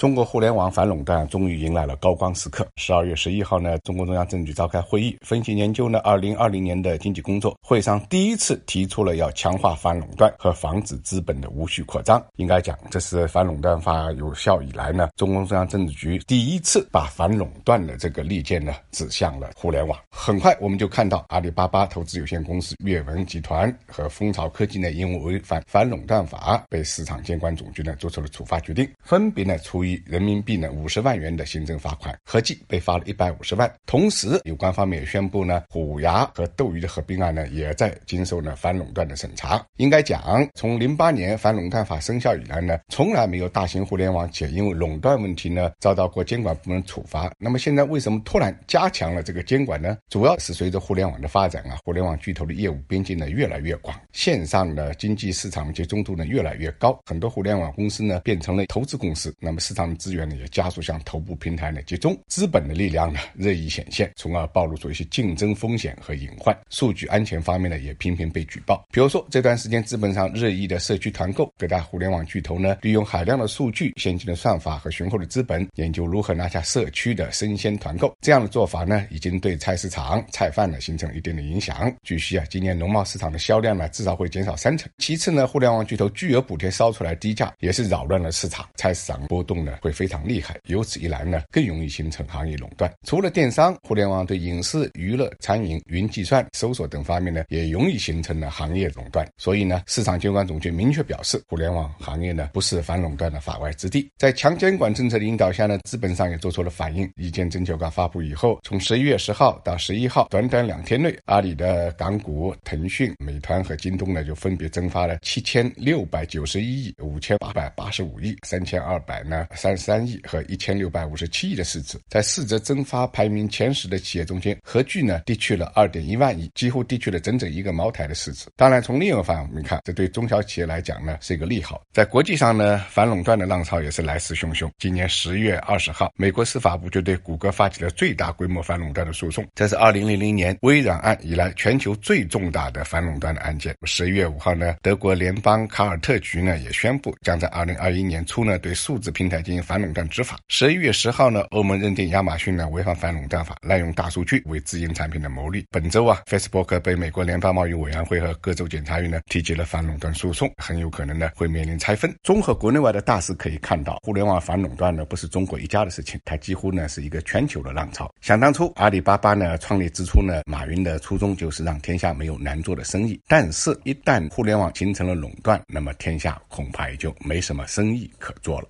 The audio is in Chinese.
中国互联网反垄断终于迎来了高光时刻。十二月十一号呢，中共中央政治局召开会议，分析研究呢二零二零年的经济工作。会上第一次提出了要强化反垄断和防止资本的无序扩张。应该讲，这是反垄断法有效以来呢，中共中央政治局第一次把反垄断的这个利剑呢指向了互联网。很快，我们就看到阿里巴巴投资有限公司、阅文集团和蜂巢科技呢，因为违反反垄断法，被市场监管总局呢做出了处罚决定，分别呢处以。人民币呢五十万元的行政罚款，合计被罚了一百五十万。同时，有关方面也宣布呢，虎牙和斗鱼的合并案呢，也在经受呢反垄断的审查。应该讲，从零八年反垄断法生效以来呢，从来没有大型互联网企业因为垄断问题呢遭到过监管部门处罚。那么现在为什么突然加强了这个监管呢？主要是随着互联网的发展啊，互联网巨头的业务边界呢越来越广，线上的经济市场集中度呢越来越高，很多互联网公司呢变成了投资公司。那么市场上资源呢也加速向头部平台呢集中，资本的力量呢日益显现，从而暴露出一些竞争风险和隐患。数据安全方面呢也频频被举报。比如说这段时间资本上日益的社区团购，各大互联网巨头呢利用海量的数据、先进的算法和雄厚的资本，研究如何拿下社区的生鲜团购。这样的做法呢已经对菜市场、菜贩呢形成一定的影响。据悉啊，今年农贸市场的销量呢至少会减少三成。其次呢，互联网巨头巨额补贴烧出来低价，也是扰乱了市场，菜市场波动呢。会非常厉害，由此一来呢，更容易形成行业垄断。除了电商，互联网对影视、娱乐、餐饮、云计算、搜索等方面呢，也容易形成了行业垄断。所以呢，市场监管总局明确表示，互联网行业呢不是反垄断的法外之地。在强监管政策的引导下呢，资本上也做出了反应。意见征求稿发布以后，从十一月十号到十一号，短短两天内，阿里的港股、腾讯、美团和京东呢，就分别增发了七千六百九十一亿、五千八百八十五亿、三千二百呢。三十三亿和一千六百五十七亿的市值，在市值增发排名前十的企业中间，合计呢低去了二点一万亿，几乎低去了整整一个茅台的市值。当然，从另一个方面看，这对中小企业来讲呢是一个利好。在国际上呢，反垄断的浪潮也是来势汹汹。今年十月二十号，美国司法部就对谷歌发起了最大规模反垄断的诉讼，这是二零零零年微软案以来全球最重大的反垄断的案件。十一月五号呢，德国联邦卡尔特局呢也宣布，将在二零二一年初呢对数字平台。进行反垄断执法。十一月十号呢，欧盟认定亚马逊呢违反反垄断法，滥用大数据为自营产品的牟利。本周啊，Facebook 被美国联邦贸易委员会和各州检察院呢提起了反垄断诉讼，很有可能呢会面临拆分。综合国内外的大事可以看到，互联网反垄断呢不是中国一家的事情，它几乎呢是一个全球的浪潮。想当初阿里巴巴呢创立之初呢，马云的初衷就是让天下没有难做的生意。但是，一旦互联网形成了垄断，那么天下恐怕也就没什么生意可做了。